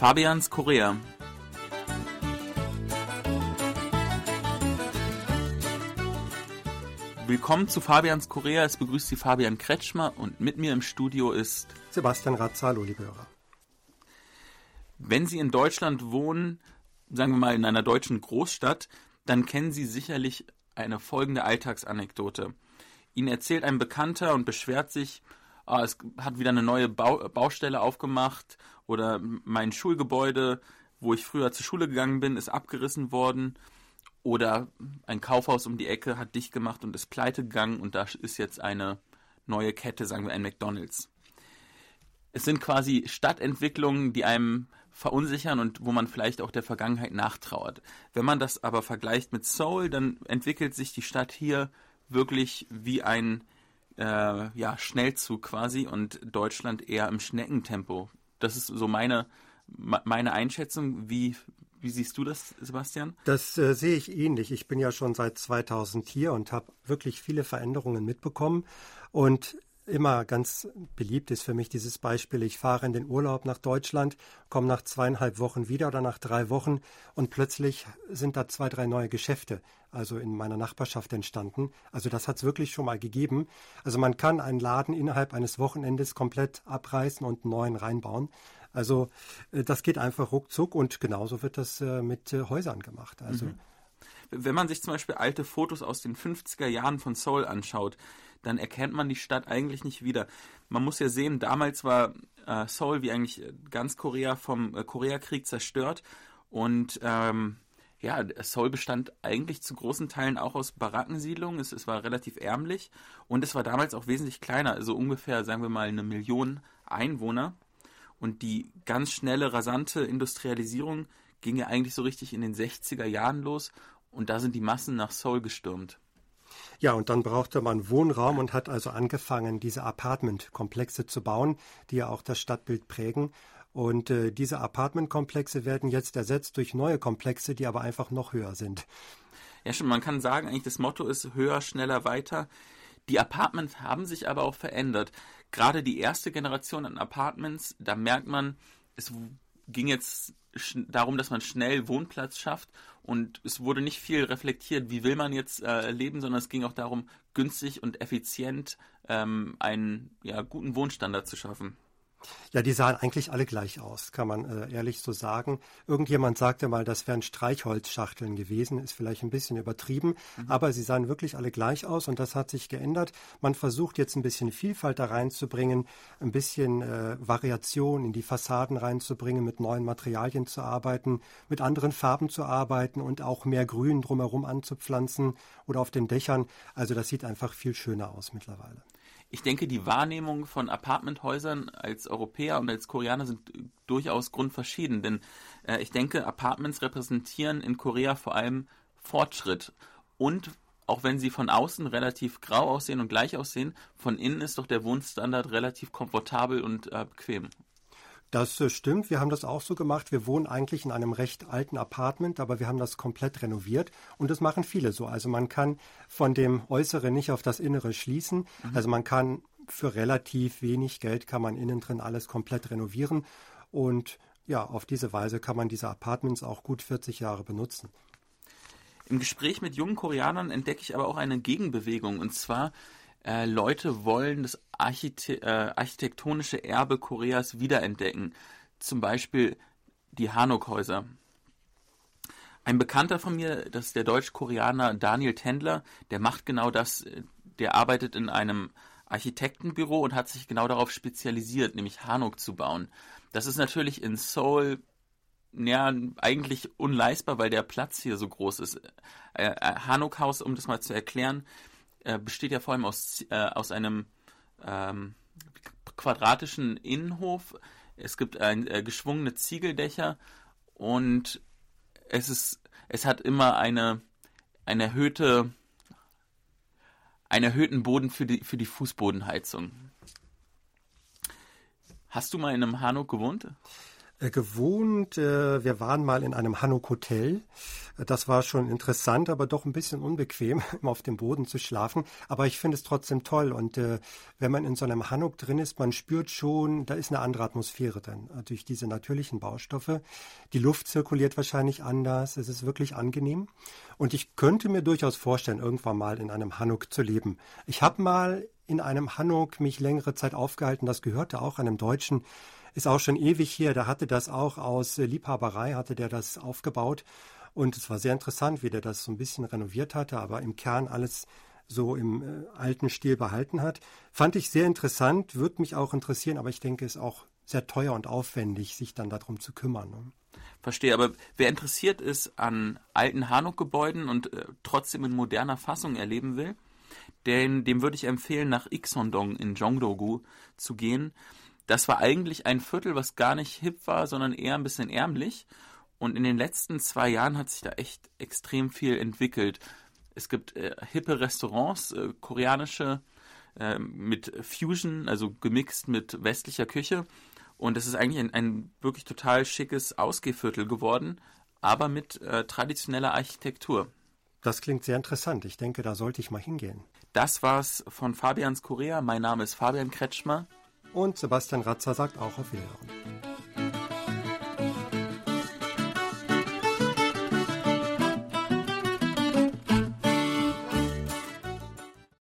Fabians Korea. Willkommen zu Fabians Korea. Es begrüßt Sie Fabian Kretschmer und mit mir im Studio ist Sebastian Razzalo, liebe Hörer. Wenn Sie in Deutschland wohnen, sagen wir mal in einer deutschen Großstadt, dann kennen Sie sicherlich eine folgende Alltagsanekdote. Ihnen erzählt ein Bekannter und beschwert sich, ah, es hat wieder eine neue Bau Baustelle aufgemacht oder mein Schulgebäude, wo ich früher zur Schule gegangen bin, ist abgerissen worden oder ein Kaufhaus um die Ecke hat dicht gemacht und ist pleite gegangen und da ist jetzt eine neue Kette, sagen wir ein McDonald's. Es sind quasi Stadtentwicklungen, die einem verunsichern und wo man vielleicht auch der Vergangenheit nachtrauert. Wenn man das aber vergleicht mit Seoul, dann entwickelt sich die Stadt hier wirklich wie ein äh, ja, Schnellzug quasi und Deutschland eher im Schneckentempo. Das ist so meine, meine Einschätzung. Wie, wie siehst du das, Sebastian? Das äh, sehe ich ähnlich. Ich bin ja schon seit 2000 hier und habe wirklich viele Veränderungen mitbekommen. Und immer ganz beliebt ist für mich dieses Beispiel. Ich fahre in den Urlaub nach Deutschland, komme nach zweieinhalb Wochen wieder oder nach drei Wochen und plötzlich sind da zwei, drei neue Geschäfte, also in meiner Nachbarschaft entstanden. Also das hat es wirklich schon mal gegeben. Also man kann einen Laden innerhalb eines Wochenendes komplett abreißen und einen neuen reinbauen. Also äh, das geht einfach ruckzuck und genauso wird das äh, mit äh, Häusern gemacht. Also mhm. Wenn man sich zum Beispiel alte Fotos aus den 50er Jahren von Seoul anschaut, dann erkennt man die Stadt eigentlich nicht wieder. Man muss ja sehen, damals war äh, Seoul wie eigentlich ganz Korea vom äh, Koreakrieg zerstört und ähm, ja, Seoul bestand eigentlich zu großen Teilen auch aus Barackensiedlungen. Es, es, war relativ ärmlich und es war damals auch wesentlich kleiner, also ungefähr, sagen wir mal, eine Million Einwohner. Und die ganz schnelle, rasante Industrialisierung ging ja eigentlich so richtig in den 60er Jahren los und da sind die Massen nach Seoul gestürmt. Ja, und dann brauchte man Wohnraum und hat also angefangen, diese Apartmentkomplexe zu bauen, die ja auch das Stadtbild prägen. Und äh, diese Apartmentkomplexe werden jetzt ersetzt durch neue Komplexe, die aber einfach noch höher sind. Ja, schon, man kann sagen, eigentlich das Motto ist höher, schneller, weiter. Die Apartments haben sich aber auch verändert. Gerade die erste Generation an Apartments, da merkt man, es ging jetzt darum, dass man schnell Wohnplatz schafft und es wurde nicht viel reflektiert, wie will man jetzt äh, leben, sondern es ging auch darum, günstig und effizient ähm, einen ja, guten Wohnstandard zu schaffen. Ja, die sahen eigentlich alle gleich aus, kann man äh, ehrlich so sagen. Irgendjemand sagte mal, das wären Streichholzschachteln gewesen, ist vielleicht ein bisschen übertrieben, mhm. aber sie sahen wirklich alle gleich aus und das hat sich geändert. Man versucht jetzt ein bisschen Vielfalt da reinzubringen, ein bisschen äh, Variation in die Fassaden reinzubringen, mit neuen Materialien zu arbeiten, mit anderen Farben zu arbeiten und auch mehr Grün drumherum anzupflanzen oder auf den Dächern. Also das sieht einfach viel schöner aus mittlerweile ich denke, die Wahrnehmung von Apartmenthäusern als Europäer und als Koreaner sind durchaus grundverschieden. Denn äh, ich denke, Apartments repräsentieren in Korea vor allem Fortschritt. Und auch wenn sie von außen relativ grau aussehen und gleich aussehen, von innen ist doch der Wohnstandard relativ komfortabel und äh, bequem. Das äh, stimmt, wir haben das auch so gemacht. Wir wohnen eigentlich in einem recht alten Apartment, aber wir haben das komplett renoviert und das machen viele so. Also man kann von dem Äußeren nicht auf das Innere schließen. Mhm. Also man kann für relativ wenig Geld kann man innen drin alles komplett renovieren und ja, auf diese Weise kann man diese Apartments auch gut 40 Jahre benutzen. Im Gespräch mit jungen Koreanern entdecke ich aber auch eine Gegenbewegung und zwar äh, Leute wollen das Archite äh, architektonische Erbe Koreas wiederentdecken. Zum Beispiel die Hanok-Häuser. Ein Bekannter von mir, das ist der Deutsch-Koreaner Daniel Tendler, der macht genau das. Der arbeitet in einem Architektenbüro und hat sich genau darauf spezialisiert, nämlich Hanok zu bauen. Das ist natürlich in Seoul ja, eigentlich unleistbar, weil der Platz hier so groß ist. Äh, äh Hanok-Haus, um das mal zu erklären, äh, besteht ja vor allem aus, äh, aus einem ähm, quadratischen Innenhof. Es gibt ein, äh, geschwungene Ziegeldächer und es ist, es hat immer eine, eine erhöhte, einen erhöhten Boden für die, für die Fußbodenheizung. Hast du mal in einem Hanok gewohnt? Äh, gewohnt. Äh, wir waren mal in einem Hanuk Hotel. Äh, das war schon interessant, aber doch ein bisschen unbequem, auf dem Boden zu schlafen. Aber ich finde es trotzdem toll. Und wenn man in so einem Hanuk drin ist, man spürt schon, da ist eine andere Atmosphäre drin. Durch diese natürlichen Baustoffe. Die Luft zirkuliert wahrscheinlich anders. Es ist wirklich angenehm. Und ich könnte mir durchaus vorstellen, irgendwann mal in einem Hanuk zu leben. Ich habe mal in einem Hanuk mich längere Zeit aufgehalten. Das gehörte auch einem Deutschen ist auch schon ewig hier. Der hatte das auch aus äh, Liebhaberei, hatte der das aufgebaut. Und es war sehr interessant, wie der das so ein bisschen renoviert hatte, aber im Kern alles so im äh, alten Stil behalten hat. Fand ich sehr interessant, würde mich auch interessieren, aber ich denke, es ist auch sehr teuer und aufwendig, sich dann darum zu kümmern. Ne? Verstehe, aber wer interessiert ist an alten Hanuk-Gebäuden und äh, trotzdem in moderner Fassung erleben will, den, dem würde ich empfehlen, nach Ixondong in Jongdo-gu zu gehen. Das war eigentlich ein Viertel, was gar nicht hip war, sondern eher ein bisschen ärmlich. Und in den letzten zwei Jahren hat sich da echt extrem viel entwickelt. Es gibt äh, hippe Restaurants, äh, koreanische, äh, mit Fusion, also gemixt mit westlicher Küche. Und es ist eigentlich ein, ein, wirklich total schickes Ausgehviertel geworden, aber mit äh, traditioneller Architektur. Das klingt sehr interessant. Ich denke, da sollte ich mal hingehen. Das war's von Fabians Korea. Mein Name ist Fabian Kretschmer. Und Sebastian Ratzer sagt auch auf Wiederhören.